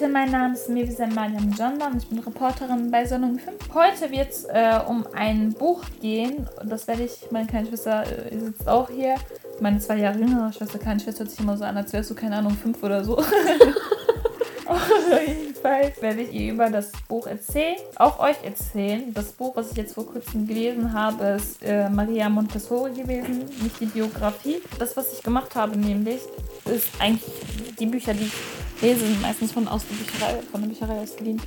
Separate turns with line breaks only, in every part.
Leute, mein Name ist Mevisa Mariam Janda und ich bin Reporterin bei Sonnung 5. Heute wird es äh, um ein Buch gehen. Das werde ich, meine kleine Schwester äh, sitzt auch hier. Meine zwei Jahre jüngere Schwester, kleine Schwester, hört sich immer so an, als wärst du, keine Ahnung, fünf oder so. Jedenfalls werde ich ihr über das Buch erzählen, auch euch erzählen. Das Buch, was ich jetzt vor kurzem gelesen habe, ist äh, Maria Montessori gewesen, nicht die Biografie. Das, was ich gemacht habe, nämlich, ist eigentlich die Bücher, die ich lese, sind meistens von aus der Bücherei, von der Bücherei ausgeliehen.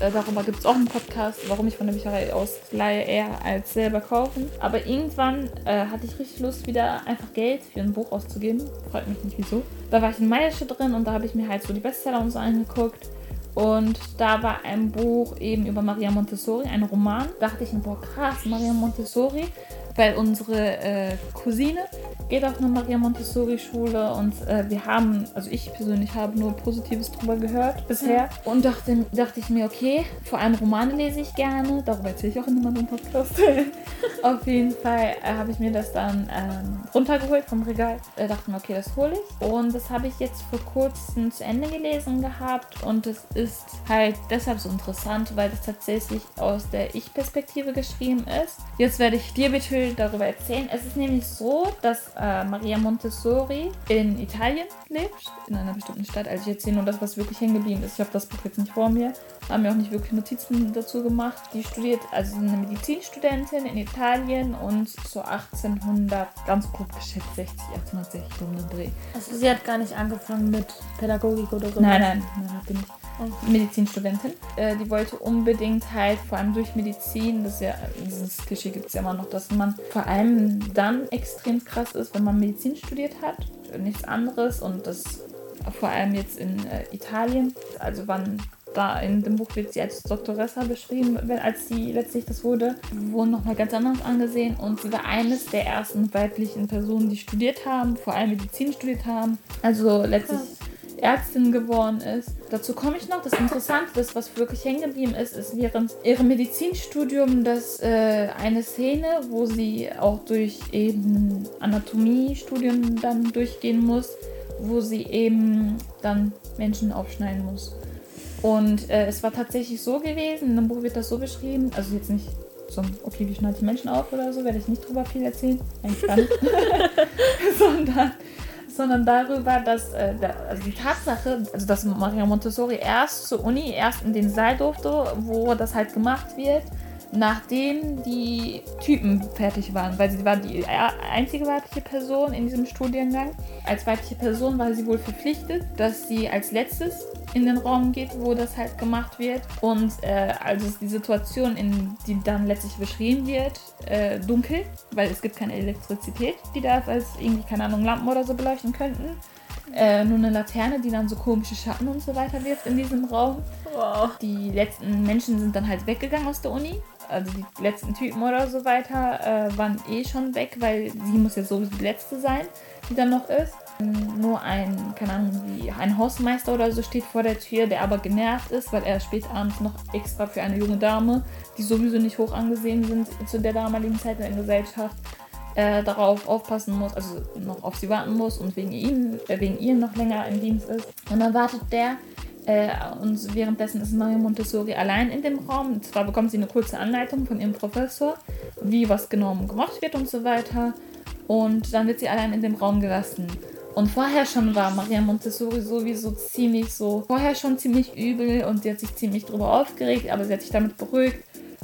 Äh, darüber gibt es auch einen Podcast, warum ich von der Bücherei ausleihe, eher als selber kaufen. Aber irgendwann äh, hatte ich richtig Lust, wieder einfach Geld für ein Buch auszugeben. Freut mich nicht wieso. Da war ich in Meiersche drin und da habe ich mir halt so die Bestseller und so angeguckt. Und da war ein Buch eben über Maria Montessori, ein Roman. Da dachte ich boah, krass, Maria Montessori. Weil unsere äh, Cousine geht auf eine Maria Montessori-Schule und äh, wir haben, also ich persönlich habe nur Positives drüber gehört bisher. Und dachte, dachte ich mir, okay, vor allem Romane lese ich gerne. Darüber erzähle ich auch in meinem Podcast. auf jeden Fall äh, habe ich mir das dann ähm, runtergeholt vom Regal. Dachte mir, okay, das hole ich. Und das habe ich jetzt vor kurzem zu Ende gelesen gehabt. Und es ist halt deshalb so interessant, weil es tatsächlich aus der Ich-Perspektive geschrieben ist. Jetzt werde ich dir bitte darüber erzählen. Es ist nämlich so, dass äh, Maria Montessori in Italien lebt, in einer bestimmten Stadt. Also ich erzähle nur das, was wirklich hängen geblieben ist. Ich habe das Buch jetzt nicht vor mir, haben mir auch nicht wirklich Notizen dazu gemacht. Die studiert, also eine Medizinstudentin in Italien und zu 1800, ganz grob geschätzt, 60, 1860 um den Dreh.
Also sie hat gar nicht angefangen mit Pädagogik oder so.
Nein, nein, nein, hat sie nicht. Medizinstudentin. Äh, die wollte unbedingt halt, vor allem durch Medizin, das ist ja, dieses Klischee gibt es ja immer noch, dass man vor allem dann extrem krass ist, wenn man Medizin studiert hat, nichts anderes und das vor allem jetzt in äh, Italien, also wann da in dem Buch wird sie als Doktoressa beschrieben, als sie letztlich das wurde, wurden nochmal ganz anders angesehen und sie war eines der ersten weiblichen Personen, die studiert haben, vor allem Medizin studiert haben. Also letztlich Ärztin geworden ist. Dazu komme ich noch. Das Interessante ist, was wirklich hängen geblieben ist, ist während ihrem Medizinstudium das äh, eine Szene, wo sie auch durch eben Anatomiestudium dann durchgehen muss, wo sie eben dann Menschen aufschneiden muss. Und äh, es war tatsächlich so gewesen, in dem Buch wird das so beschrieben, also jetzt nicht so, okay, wie schneidet die Menschen auf oder so, werde ich nicht drüber viel erzählen, eigentlich gar nicht, sondern sondern darüber, dass äh, also die Tatsache, also dass Maria Montessori erst zur Uni, erst in den Saal durfte, wo das halt gemacht wird, nachdem die Typen fertig waren, weil sie war die einzige weibliche Person in diesem Studiengang. Als weibliche Person war sie wohl verpflichtet, dass sie als letztes in den Raum geht, wo das halt gemacht wird. Und äh, also ist die Situation, in die dann letztlich beschrieben wird, äh, dunkel, weil es gibt keine Elektrizität, die da als irgendwie, keine Ahnung, Lampen oder so beleuchten könnten. Äh, nur eine Laterne, die dann so komische Schatten und so weiter wirft in diesem Raum. Wow. Die letzten Menschen sind dann halt weggegangen aus der Uni. Also die letzten Typen oder so weiter äh, waren eh schon weg, weil sie muss ja sowieso die letzte sein, die dann noch ist. Nur ein, keine Ahnung, wie ein Hausmeister oder so steht vor der Tür, der aber genervt ist, weil er spät abends noch extra für eine junge Dame, die sowieso nicht hoch angesehen sind zu der damaligen Zeit in der Gesellschaft, äh, darauf aufpassen muss, also noch auf sie warten muss und wegen ihm, äh, wegen ihr noch länger im Dienst ist. Und dann wartet der äh, und währenddessen ist Maria Montessori allein in dem Raum. Und zwar bekommt sie eine kurze Anleitung von ihrem Professor, wie was genau gemacht wird und so weiter. Und dann wird sie allein in dem Raum gelassen. Und vorher schon war Maria Montessori sowieso ziemlich so, vorher schon ziemlich übel und sie hat sich ziemlich drüber aufgeregt, aber sie hat sich damit beruhigt,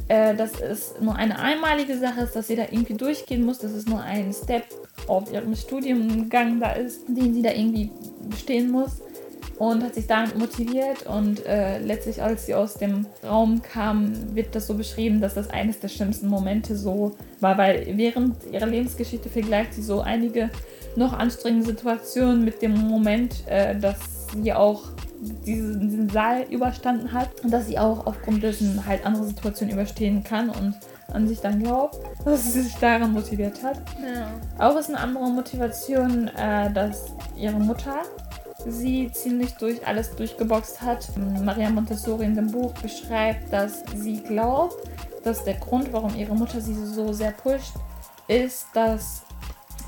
äh, dass es nur eine einmalige Sache ist, dass sie da irgendwie durchgehen muss, dass es nur ein Step auf ihrem Studiengang da ist, den sie da irgendwie bestehen muss und hat sich damit motiviert und äh, letztlich als sie aus dem Raum kam, wird das so beschrieben, dass das eines der schlimmsten Momente so war, weil während ihrer Lebensgeschichte vergleicht sie so einige noch anstrengende Situationen mit dem Moment, äh, dass sie auch diesen, diesen Saal überstanden hat und dass sie auch aufgrund dessen halt andere Situationen überstehen kann und an sich dann glaubt, dass sie sich daran motiviert hat. Ja. Auch ist eine andere Motivation, äh, dass ihre Mutter sie ziemlich durch alles durchgeboxt hat. Maria Montessori in dem Buch beschreibt, dass sie glaubt, dass der Grund, warum ihre Mutter sie so sehr pusht, ist, dass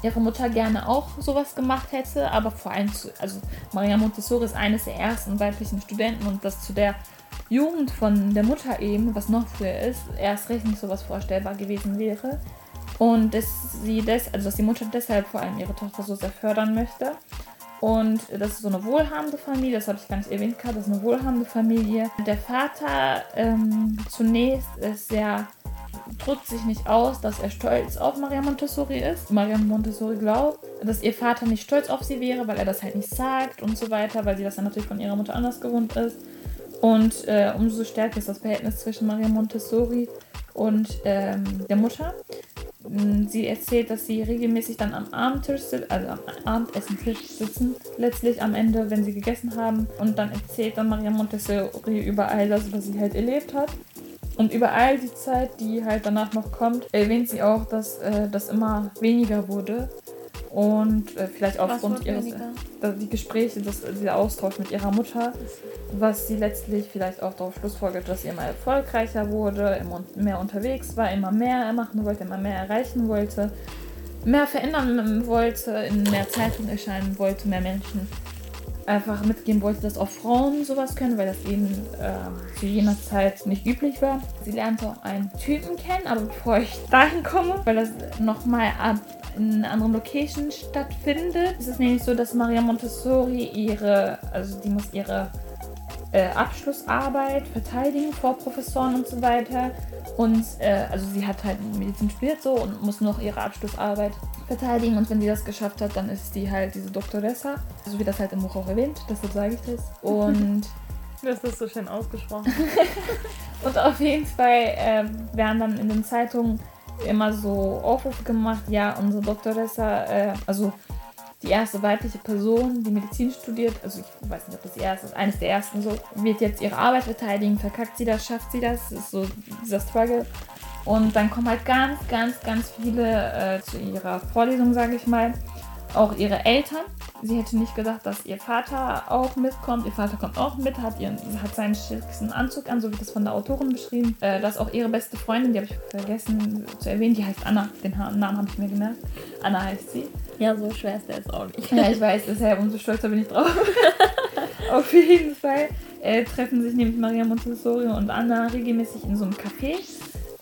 ihre Mutter gerne auch sowas gemacht hätte, aber vor allem, zu, also Maria Montessori ist eines der ersten weiblichen Studenten und das zu der Jugend von der Mutter eben, was noch früher ist, erst recht nicht sowas vorstellbar gewesen wäre. Und dass sie das, also dass die Mutter deshalb vor allem ihre Tochter so sehr fördern möchte. Und das ist so eine wohlhabende Familie, das habe ich gar nicht erwähnt gehabt, das ist eine wohlhabende Familie. Der Vater ähm, zunächst ist sehr, drückt sich nicht aus, dass er stolz auf Maria Montessori ist. Maria Montessori glaubt, dass ihr Vater nicht stolz auf sie wäre, weil er das halt nicht sagt und so weiter, weil sie das dann natürlich von ihrer Mutter anders gewohnt ist. Und äh, umso stärker ist das Verhältnis zwischen Maria Montessori und ähm, der Mutter. Mm, sie erzählt, dass sie regelmäßig dann am Abendtisch also am Abendessentisch sitzen, letztlich am Ende, wenn sie gegessen haben. Und dann erzählt dann Maria Montessori über all das, was sie halt erlebt hat. Und über all die Zeit, die halt danach noch kommt, erwähnt sie auch, dass äh, das immer weniger wurde und äh, vielleicht aufgrund ihres äh, die Gespräche, das, dieser Austausch mit ihrer Mutter, was sie letztlich vielleicht auch darauf schlussfolgert, dass sie immer erfolgreicher wurde, immer mehr unterwegs war, immer mehr machen wollte, immer mehr erreichen wollte, mehr verändern wollte, in mehr Zeitungen erscheinen wollte, mehr Menschen einfach mitgeben wollte, dass auch Frauen sowas können, weil das eben äh, zu jener Zeit nicht üblich war. Sie lernte auch einen Typen kennen, aber bevor ich dahin komme, weil das nochmal ab in einer anderen Location stattfindet. Es ist nämlich so, dass Maria Montessori ihre, also die muss ihre äh, Abschlussarbeit verteidigen vor Professoren und so weiter. Und äh, also sie hat halt Medizin studiert so und muss noch ihre Abschlussarbeit verteidigen. Und wenn sie das geschafft hat, dann ist die halt diese Doktoressa. So wie das halt im Buch auch erwähnt, deshalb sage ich das. Und
das ist so schön ausgesprochen.
und auf jeden Fall äh, werden dann in den Zeitungen immer so Aufrufe gemacht, ja, unsere Doktoressa, äh, also die erste weibliche Person, die Medizin studiert, also ich weiß nicht, ob das die erste ist, eines der ersten so, wird jetzt ihre Arbeit verteidigen, verkackt sie das, schafft sie das, ist so dieser Struggle. Und dann kommen halt ganz, ganz, ganz viele äh, zu ihrer Vorlesung, sage ich mal auch ihre Eltern. Sie hätte nicht gedacht, dass ihr Vater auch mitkommt. Ihr Vater kommt auch mit, hat, ihren, hat seinen schicksten Anzug an, so wird das von der Autorin beschrieben. Äh, das ist auch ihre beste Freundin, die habe ich vergessen zu erwähnen. Die heißt Anna. Den Namen habe ich mir gemerkt. Anna heißt sie.
Ja, so schwer ist der jetzt auch nicht.
Ja, ich weiß, deshalb umso stolzer bin ich drauf. Auf jeden Fall äh, treffen sich nämlich Maria Montessori und Anna regelmäßig in so einem Café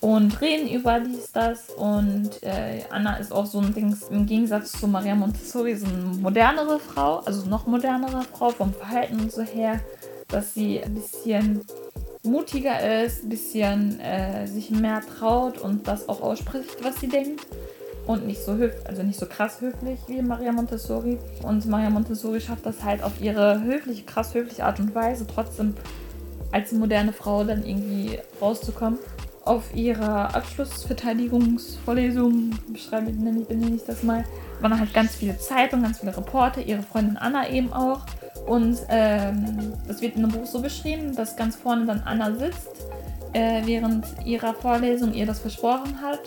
und reden über dies, das. Und äh, Anna ist auch so ein Ding, im Gegensatz zu Maria Montessori, so eine modernere Frau, also noch modernere Frau vom Verhalten und so her, dass sie ein bisschen mutiger ist, ein bisschen äh, sich mehr traut und das auch ausspricht, was sie denkt. Und nicht so höflich, also nicht so krass höflich wie Maria Montessori. Und Maria Montessori schafft das halt auf ihre höfliche, krass höfliche Art und Weise, trotzdem als moderne Frau dann irgendwie rauszukommen auf ihrer Abschlussverteidigungsvorlesung, beschreibe nenne ich, benenne ich das mal, waren halt ganz viele Zeitungen, ganz viele Reporter, ihre Freundin Anna eben auch. Und ähm, das wird in dem Buch so beschrieben, dass ganz vorne dann Anna sitzt, äh, während ihrer Vorlesung ihr das versprochen hat.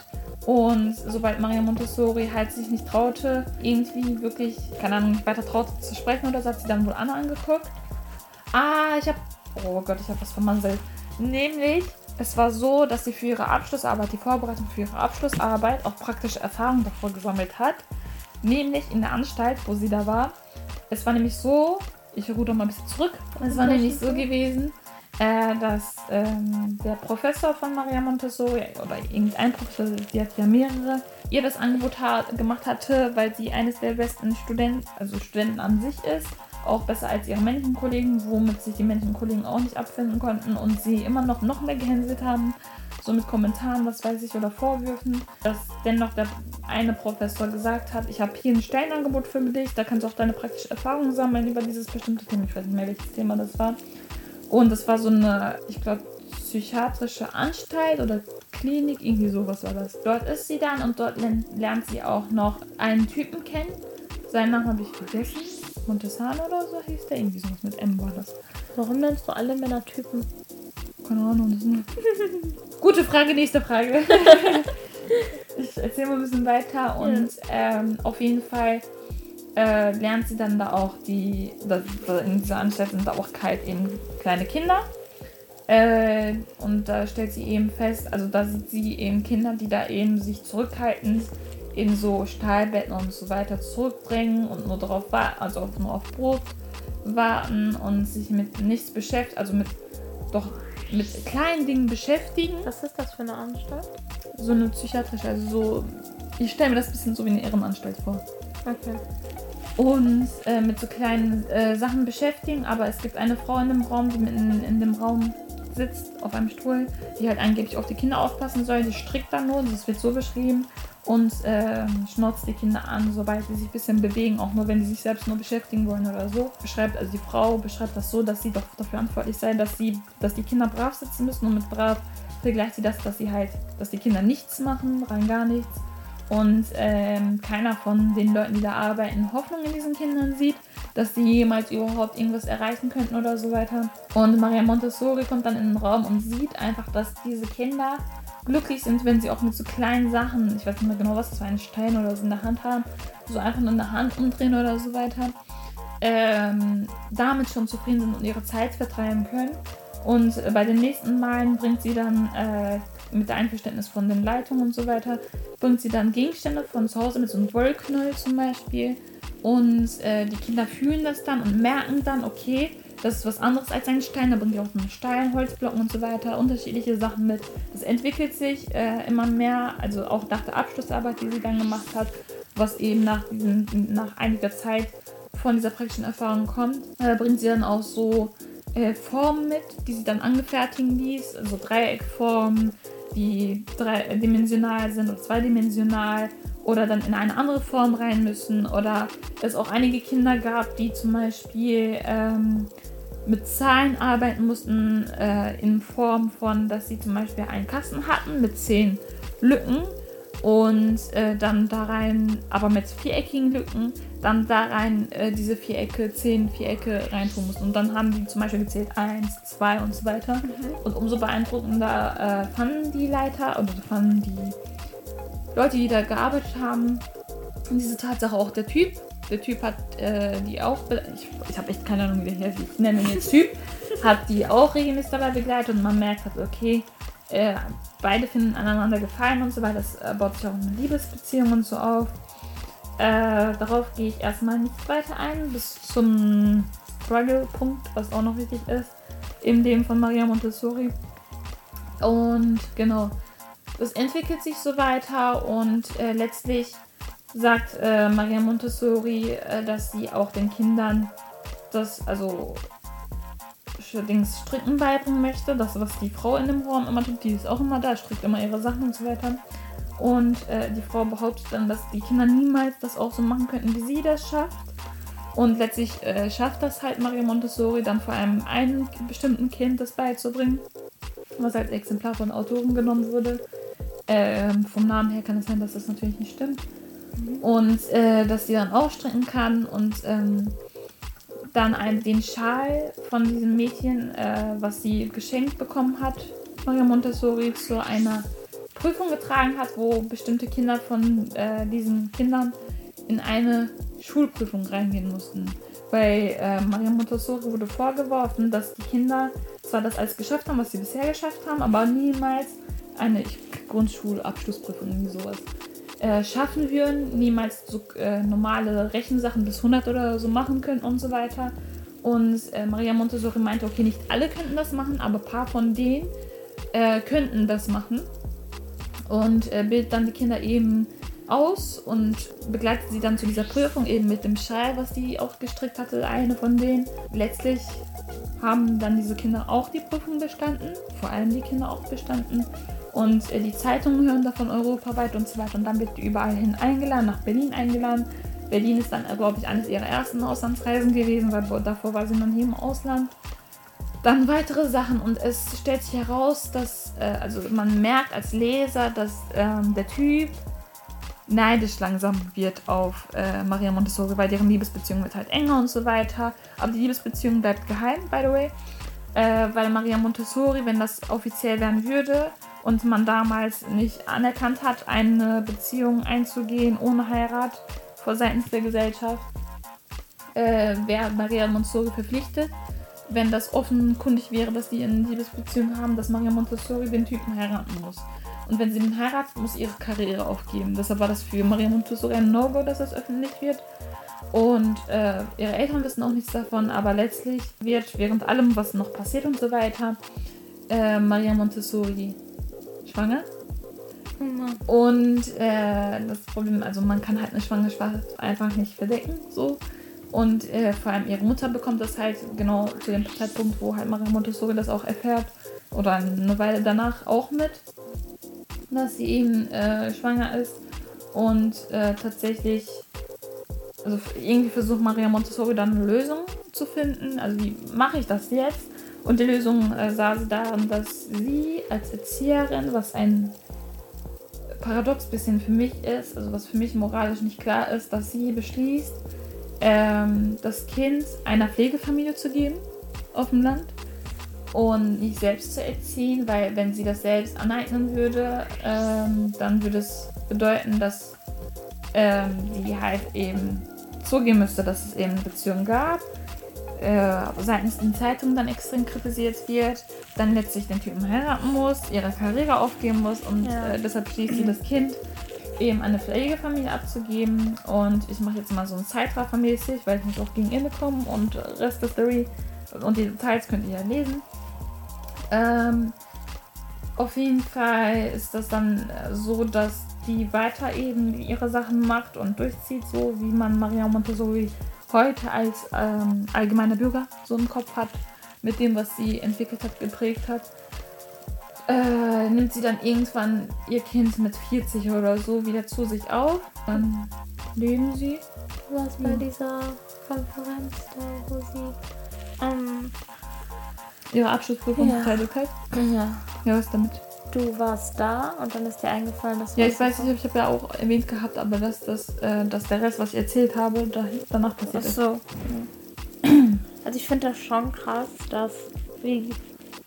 Und sobald Maria Montessori halt sich nicht traute, irgendwie wirklich, keine Ahnung, nicht weiter traute zu sprechen oder so, hat sie dann wohl Anna angeguckt. Ah, ich hab, oh Gott, ich hab was vermasselt. Nämlich es war so, dass sie für ihre Abschlussarbeit, die Vorbereitung für ihre Abschlussarbeit, auch praktische Erfahrungen davor gesammelt hat. Nämlich in der Anstalt, wo sie da war. Es war nämlich so, ich ruhe doch mal ein bisschen zurück. Es war nämlich so gewesen, äh, dass ähm, der Professor von Maria Montessori oder irgendein Professor, die hat ja mehrere, ihr das Angebot hat, gemacht hatte, weil sie eines der besten Studenten, also Studenten an sich ist auch besser als ihre männlichen Kollegen, womit sich die männlichen Kollegen auch nicht abfinden konnten und sie immer noch, noch mehr gehänselt haben, so mit Kommentaren, was weiß ich, oder Vorwürfen, dass dennoch der eine Professor gesagt hat, ich habe hier ein Stellenangebot für dich, da kannst du auch deine praktische Erfahrung sammeln über dieses bestimmte Thema, ich weiß nicht mehr, welches Thema das war. Und es war so eine, ich glaube, psychiatrische Anstalt oder Klinik, irgendwie sowas war das. Dort ist sie dann und dort lernt sie auch noch einen Typen kennen. Seinen Namen habe ich vergessen. Montesano oder so hieß der. Irgendwie sowas mit M war das.
Warum nennst du alle Männer Typen?
Keine Ahnung, das ist eine gute Frage, nächste Frage. ich erzähle mal ein bisschen weiter und ja. ähm, auf jeden Fall äh, lernt sie dann da auch die, das, in dieser Anstalt sind da auch kalt eben kleine Kinder. Äh, und da stellt sie eben fest, also da sieht sie eben Kinder, die da eben sich zurückhalten, in so Stahlbetten und so weiter zurückbringen und nur darauf warten, also nur auf Brot warten und sich mit nichts beschäftigen, also mit doch mit kleinen Dingen beschäftigen.
Was ist das für eine Anstalt?
So eine psychiatrische, also so, ich stelle mir das ein bisschen so wie eine Ehrenanstalt vor.
Okay.
Und äh, mit so kleinen äh, Sachen beschäftigen, aber es gibt eine Frau in dem Raum, die mitten in dem Raum sitzt, auf einem Stuhl, die halt angeblich auf die Kinder aufpassen soll. Die strickt dann nur, das wird so beschrieben und äh, schnauzt die Kinder an, sobald sie sich ein bisschen bewegen, auch nur wenn sie sich selbst nur beschäftigen wollen oder so. Beschreibt, also die Frau beschreibt das so, dass sie doch dafür verantwortlich sei, dass sie, dass die Kinder brav sitzen müssen und mit brav vergleicht sie das, dass sie halt, dass die Kinder nichts machen, rein gar nichts. Und ähm, keiner von den Leuten, die da arbeiten, Hoffnung in diesen Kindern sieht, dass sie jemals überhaupt irgendwas erreichen könnten oder so weiter. Und Maria Montessori kommt dann in den Raum und sieht einfach, dass diese Kinder glücklich sind, wenn sie auch mit so kleinen Sachen, ich weiß nicht mehr genau, was das für einen Stein oder so in der Hand haben, so einfach nur in der Hand umdrehen oder so weiter, ähm, damit schon zufrieden sind und ihre Zeit vertreiben können. Und bei den nächsten Malen bringt sie dann äh, mit Einverständnis von den Leitungen und so weiter, bringt sie dann Gegenstände von zu Hause mit so einem Wollknäuel zum Beispiel. Und äh, die Kinder fühlen das dann und merken dann, okay, das ist was anderes als ein Stein. Da bringt ihr auch einen Stein, Holzblocken und so weiter, unterschiedliche Sachen mit. Das entwickelt sich äh, immer mehr, also auch nach der Abschlussarbeit, die sie dann gemacht hat, was eben nach, diesen, nach einiger Zeit von dieser praktischen Erfahrung kommt, äh, bringt sie dann auch so äh, Formen mit, die sie dann angefertigen ließ, also Dreieckformen, die dreidimensional sind oder zweidimensional oder dann in eine andere Form rein müssen. Oder es auch einige Kinder gab, die zum Beispiel ähm, mit Zahlen arbeiten mussten äh, in Form von, dass sie zum Beispiel einen Kasten hatten mit zehn Lücken und äh, dann da rein, aber mit viereckigen Lücken, dann da rein äh, diese Vierecke, zehn Vierecke reintun mussten. Und dann haben die zum Beispiel gezählt eins, zwei und so weiter. Mhm. Und umso beeindruckender äh, fanden die Leiter oder fanden die Leute, die da gearbeitet haben, diese Tatsache auch der Typ. Der Typ hat äh, die auch, ich, ich habe echt keine Ahnung, wie der heißt, ich nenne ihn jetzt Typ, hat die auch regelmäßig dabei begleitet und man merkt halt, okay, äh, beide finden aneinander gefallen und so weiter. Das äh, baut sich auch eine Liebesbeziehung und so auf. Äh, darauf gehe ich erstmal nicht weiter ein, bis zum Struggle-Punkt, was auch noch wichtig ist, in dem von Maria Montessori. Und genau, es entwickelt sich so weiter und äh, letztlich sagt äh, Maria Montessori, äh, dass sie auch den Kindern das, also Stricken beibringen möchte. Das, was die Frau in dem Raum immer tut, die ist auch immer da, strickt immer ihre Sachen und so weiter. Und äh, die Frau behauptet dann, dass die Kinder niemals das auch so machen könnten, wie sie das schafft. Und letztlich äh, schafft das halt Maria Montessori dann vor allem einem bestimmten Kind das beizubringen, was als Exemplar von Autoren genommen wurde. Ähm, vom Namen her kann es sein, dass das natürlich nicht stimmt. Mhm. Und äh, dass sie dann auch stricken kann und ähm, dann ein, den Schal von diesem Mädchen, äh, was sie geschenkt bekommen hat, Maria Montessori, zu einer Prüfung getragen hat, wo bestimmte Kinder von äh, diesen Kindern in eine Schulprüfung reingehen mussten. Bei äh, Maria Montessori wurde vorgeworfen, dass die Kinder zwar das alles geschafft haben, was sie bisher geschafft haben, aber niemals eine Grundschulabschlussprüfung, irgendwie sowas, äh, schaffen würden, niemals so äh, normale Rechensachen bis 100 oder so machen können und so weiter. Und äh, Maria Montessori meinte, okay, nicht alle könnten das machen, aber ein paar von denen äh, könnten das machen. Und äh, bildet dann die Kinder eben aus und begleitet sie dann zu dieser Prüfung eben mit dem Schal, was die auch gestrickt hatte, eine von denen. Letztlich haben dann diese Kinder auch die Prüfung bestanden, vor allem die Kinder auch bestanden. Und äh, die Zeitungen hören davon europaweit und so weiter. Und dann wird die überall hin eingeladen, nach Berlin eingeladen. Berlin ist dann, glaube ich, eines ihrer ersten Auslandsreisen gewesen, weil davor war sie noch nie im Ausland. Dann weitere Sachen und es stellt sich heraus, dass, äh, also man merkt als Leser, dass ähm, der Typ neidisch langsam wird auf äh, Maria Montessori, weil deren Liebesbeziehung wird halt enger und so weiter. Aber die Liebesbeziehung bleibt geheim, by the way. Äh, weil Maria Montessori, wenn das offiziell werden würde, und man damals nicht anerkannt hat, eine Beziehung einzugehen ohne Heirat vor seitens der Gesellschaft, äh, wäre Maria Montessori verpflichtet, wenn das offenkundig wäre, dass die eine Liebesbeziehung haben, dass Maria Montessori den Typen heiraten muss. Und wenn sie ihn heiratet, muss sie ihre Karriere aufgeben. Deshalb war das für Maria Montessori ein No-Go, dass das öffentlich wird. Und äh, ihre Eltern wissen auch nichts davon, aber letztlich wird während allem, was noch passiert und so weiter, äh, Maria Montessori schwanger. Mhm. Und äh, das Problem, also man kann halt eine Schwangerschaft einfach nicht verdecken, so. Und äh, vor allem ihre Mutter bekommt das halt genau zu dem Zeitpunkt, wo halt Maria Montessori das auch erfährt. Oder eine Weile danach auch mit, dass sie eben äh, schwanger ist. Und äh, tatsächlich, also irgendwie versucht Maria Montessori dann eine Lösung zu finden. Also wie mache ich das jetzt? Und die Lösung äh, sah sie darin, dass sie als Erzieherin, was ein paradox bisschen für mich ist, also was für mich moralisch nicht klar ist, dass sie beschließt, ähm, das Kind einer Pflegefamilie zu geben auf dem Land und nicht selbst zu erziehen, weil wenn sie das selbst aneignen würde, ähm, dann würde es bedeuten, dass ähm, sie halt eben zugeben müsste, dass es eben eine Beziehung gab, äh, seitens den Zeitungen dann extrem kritisiert wird, dann letztlich den Typen heiraten muss, ihre Karriere aufgeben muss und ja. äh, deshalb schließt sie das Kind eben eine Pflegefamilie abzugeben. Und ich mache jetzt mal so ein Zeitraffer-mäßig, weil ich muss auch gegen Ende kommen und Rest der Story und die Details könnt ihr ja lesen. Ähm, auf jeden Fall ist das dann so, dass die weiter eben ihre Sachen macht und durchzieht, so wie man Maria Montessori heute als ähm, allgemeiner Bürger so im Kopf hat, mit dem, was sie entwickelt hat, geprägt hat äh, nimmt sie dann irgendwann ihr Kind mit 40 oder so wieder zu sich auf. Dann leben sie.
Du warst bei dieser Konferenz da, wo sie ähm,
ihre Abschlussprüfung ja. fertig hat. Ja. Ja, was damit?
Du warst da und dann ist dir eingefallen, dass du.
Ja, ich weiß nicht, ich habe ja auch erwähnt gehabt, aber dass, das, äh, dass der Rest, was ich erzählt habe, da, danach passiert
Ach so. ist. Also ich finde das schon krass, dass wie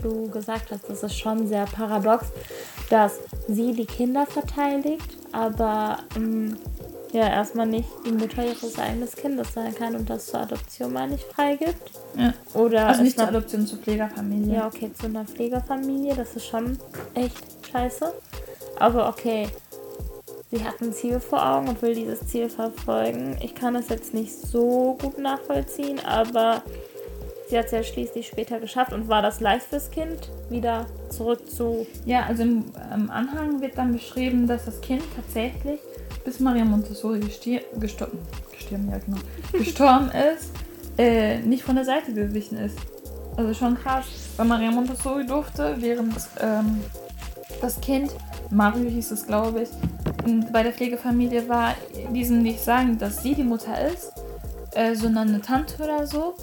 du gesagt hast, das ist schon sehr paradox, dass sie die Kinder verteidigt, aber ähm, ja erstmal nicht die Mutter ihres eigenen Kindes sein kann und das zur Adoption mal nicht freigibt.
Ja. Oder also nicht zur Adoption zur Pflegerfamilie.
Ja, okay, zu einer Pflegerfamilie, das ist schon echt scheiße. Aber okay, sie hat ein Ziel vor Augen und will dieses Ziel verfolgen. Ich kann das jetzt nicht so gut nachvollziehen, aber Sie hat es ja schließlich später geschafft und war das leicht fürs Kind, wieder zurück zu.
Ja, also im, im Anhang wird dann beschrieben, dass das Kind tatsächlich, bis Maria Montessori gestorben, gestorben, ja, genau, gestorben ist, äh, nicht von der Seite gewichen ist. Also schon krass, weil Maria Montessori durfte, während ähm, das Kind, Mario hieß es glaube ich, bei der Pflegefamilie war, diesem nicht sagen, dass sie die Mutter ist, äh, sondern eine Tante oder so.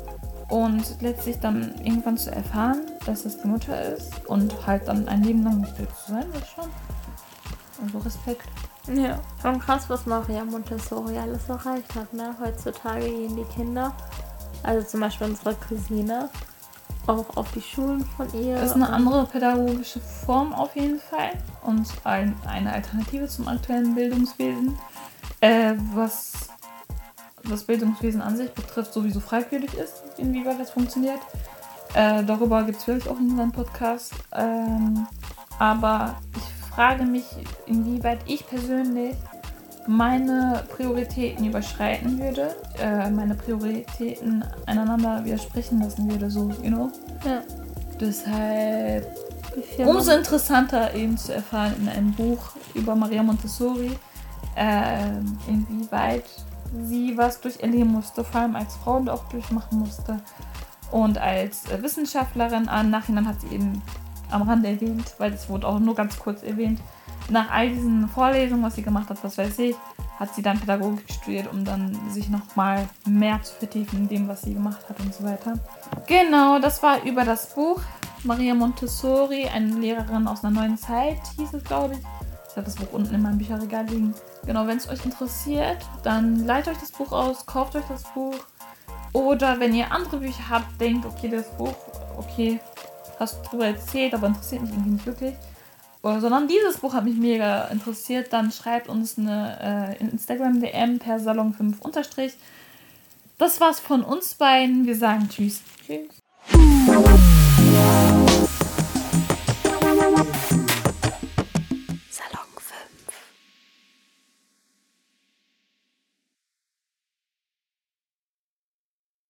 Und letztlich dann irgendwann zu erfahren, dass es die Mutter ist und halt dann ein Leben lang ihr zu sein, ist schon. Also Respekt.
Ja, schon krass, was Maria Montessori alles erreicht hat, ne? Heutzutage gehen die Kinder, also zum Beispiel unsere Cousine, auch auf die Schulen von ihr.
Das ist eine andere pädagogische Form auf jeden Fall und ein, eine Alternative zum aktuellen Bildungswesen, äh, was das Bildungswesen an sich betrifft, sowieso fragwürdig ist, inwieweit das funktioniert. Äh, darüber gibt es vielleicht auch in unserem Podcast. Ähm, aber ich frage mich, inwieweit ich persönlich meine Prioritäten überschreiten würde, äh, meine Prioritäten einander widersprechen lassen würde, so, you know? Ja. Deshalb umso interessanter eben zu erfahren in einem Buch über Maria Montessori, äh, inwieweit sie was durcherleben musste, vor allem als Frau auch durchmachen musste. Und als äh, Wissenschaftlerin, im Nachhinein hat sie eben am Rande erwähnt, weil das wurde auch nur ganz kurz erwähnt, nach all diesen Vorlesungen, was sie gemacht hat, was weiß ich, hat sie dann Pädagogik studiert, um dann sich nochmal mehr zu vertiefen in dem, was sie gemacht hat und so weiter. Genau, das war über das Buch. Maria Montessori, eine Lehrerin aus einer neuen Zeit, hieß es, glaube ich. Ich habe das Buch unten in meinem Bücherregal liegen. Genau, wenn es euch interessiert, dann leitet euch das Buch aus, kauft euch das Buch. Oder wenn ihr andere Bücher habt, denkt, okay, das Buch, okay, du drüber erzählt, aber interessiert mich irgendwie nicht wirklich. Sondern dieses Buch hat mich mega interessiert, dann schreibt uns eine äh, Instagram-DM per Salon5 unterstrich. Das war's von uns beiden. Wir sagen Tschüss. Tschüss.